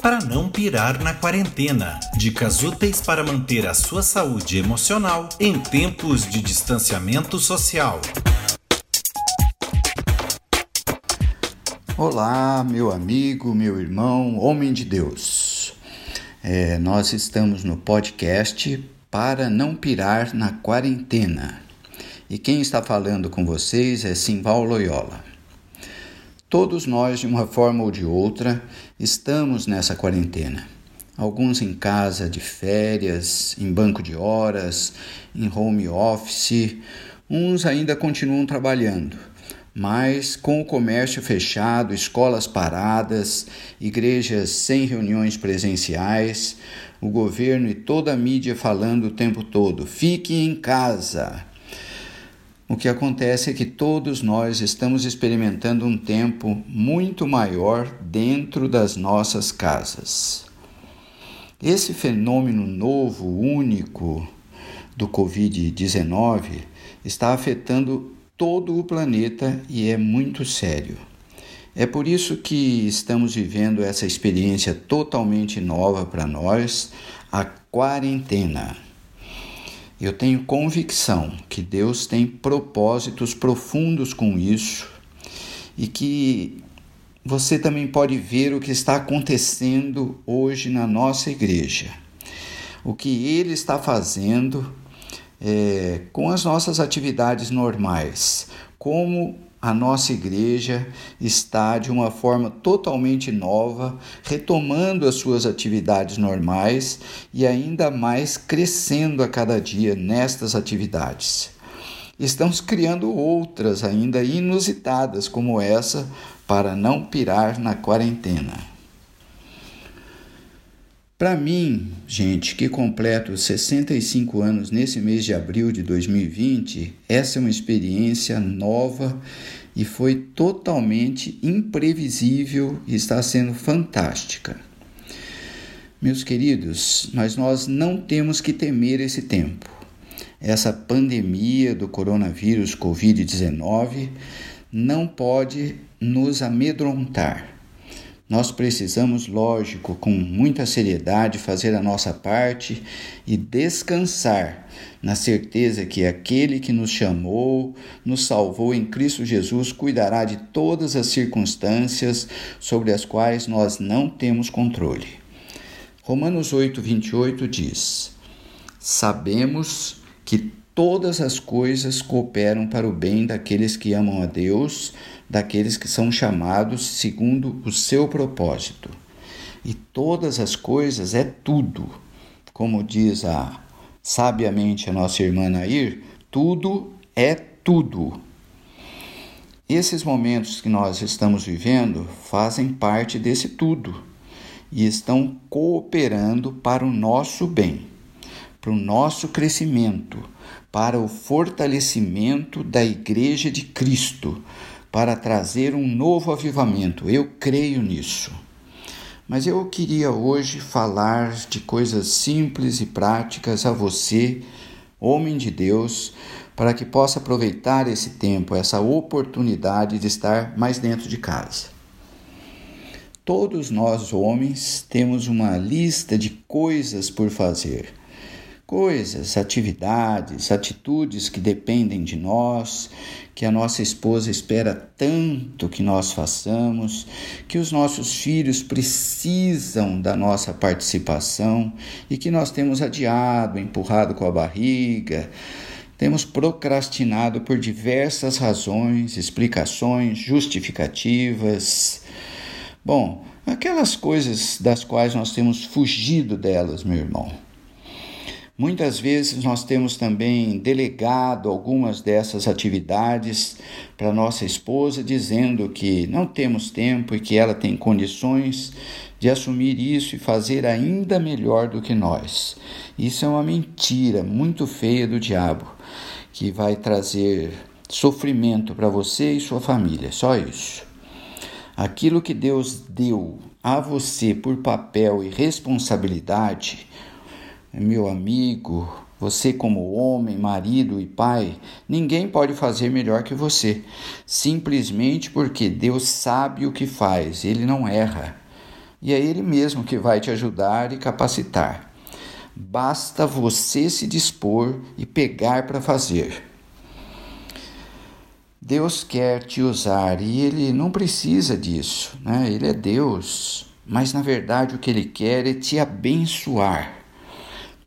para não pirar na quarentena. Dicas úteis para manter a sua saúde emocional em tempos de distanciamento social. Olá, meu amigo, meu irmão, homem de Deus. É, nós estamos no podcast Para Não Pirar na Quarentena. E quem está falando com vocês é Simval Loyola. Todos nós, de uma forma ou de outra, estamos nessa quarentena. Alguns em casa de férias, em banco de horas, em home office, uns ainda continuam trabalhando, mas com o comércio fechado, escolas paradas, igrejas sem reuniões presenciais, o governo e toda a mídia falando o tempo todo: fique em casa. O que acontece é que todos nós estamos experimentando um tempo muito maior dentro das nossas casas. Esse fenômeno novo, único do Covid-19 está afetando todo o planeta e é muito sério. É por isso que estamos vivendo essa experiência totalmente nova para nós, a quarentena. Eu tenho convicção que Deus tem propósitos profundos com isso e que você também pode ver o que está acontecendo hoje na nossa igreja. O que Ele está fazendo é, com as nossas atividades normais, como a nossa igreja está de uma forma totalmente nova, retomando as suas atividades normais e ainda mais crescendo a cada dia nestas atividades. Estamos criando outras ainda inusitadas como essa para não pirar na quarentena. Para mim, gente, que completo 65 anos nesse mês de abril de 2020, essa é uma experiência nova e foi totalmente imprevisível e está sendo fantástica. Meus queridos, mas nós não temos que temer esse tempo. Essa pandemia do coronavírus Covid-19 não pode nos amedrontar nós precisamos, lógico, com muita seriedade, fazer a nossa parte e descansar na certeza que aquele que nos chamou, nos salvou em Cristo Jesus, cuidará de todas as circunstâncias sobre as quais nós não temos controle. Romanos 8, 28 diz: Sabemos que todas as coisas cooperam para o bem daqueles que amam a Deus daqueles que são chamados segundo o seu propósito. E todas as coisas é tudo. Como diz a sabiamente a nossa irmã Nair, tudo é tudo. Esses momentos que nós estamos vivendo fazem parte desse tudo e estão cooperando para o nosso bem, para o nosso crescimento, para o fortalecimento da Igreja de Cristo, para trazer um novo avivamento. Eu creio nisso. Mas eu queria hoje falar de coisas simples e práticas a você, homem de Deus, para que possa aproveitar esse tempo, essa oportunidade de estar mais dentro de casa. Todos nós, homens, temos uma lista de coisas por fazer coisas, atividades, atitudes que dependem de nós, que a nossa esposa espera tanto que nós façamos, que os nossos filhos precisam da nossa participação e que nós temos adiado, empurrado com a barriga. Temos procrastinado por diversas razões, explicações, justificativas. Bom, aquelas coisas das quais nós temos fugido delas, meu irmão. Muitas vezes nós temos também delegado algumas dessas atividades para nossa esposa, dizendo que não temos tempo e que ela tem condições de assumir isso e fazer ainda melhor do que nós. Isso é uma mentira muito feia do diabo, que vai trazer sofrimento para você e sua família, só isso. Aquilo que Deus deu a você por papel e responsabilidade, meu amigo, você, como homem, marido e pai, ninguém pode fazer melhor que você, simplesmente porque Deus sabe o que faz, ele não erra. E é Ele mesmo que vai te ajudar e capacitar. Basta você se dispor e pegar para fazer. Deus quer te usar e Ele não precisa disso, né? Ele é Deus, mas na verdade o que Ele quer é te abençoar.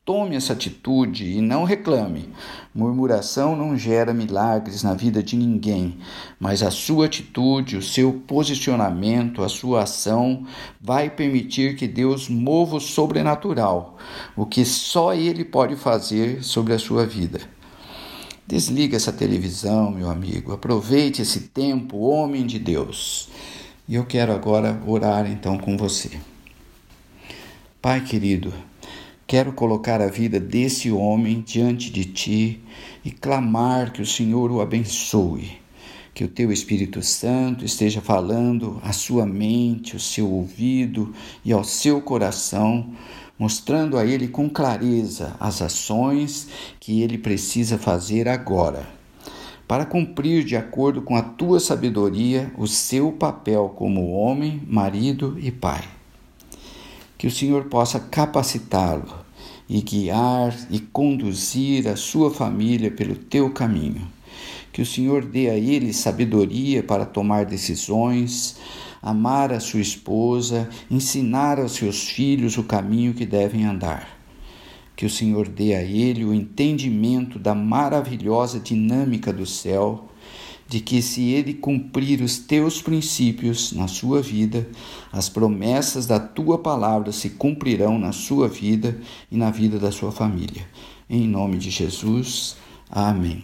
Tome essa atitude e não reclame. Murmuração não gera milagres na vida de ninguém, mas a sua atitude, o seu posicionamento, a sua ação vai permitir que Deus mova o sobrenatural, o que só Ele pode fazer sobre a sua vida. Desliga essa televisão, meu amigo. Aproveite esse tempo, homem de Deus. E eu quero agora orar então com você. Pai querido, Quero colocar a vida desse homem diante de ti e clamar que o Senhor o abençoe, que o teu Espírito Santo esteja falando à sua mente, ao seu ouvido e ao seu coração, mostrando a ele com clareza as ações que ele precisa fazer agora, para cumprir de acordo com a tua sabedoria o seu papel como homem, marido e pai. Que o Senhor possa capacitá-lo e guiar e conduzir a sua família pelo teu caminho. Que o Senhor dê a ele sabedoria para tomar decisões, amar a sua esposa, ensinar aos seus filhos o caminho que devem andar. Que o Senhor dê a ele o entendimento da maravilhosa dinâmica do céu de que se ele cumprir os teus princípios na sua vida, as promessas da tua palavra se cumprirão na sua vida e na vida da sua família. Em nome de Jesus. Amém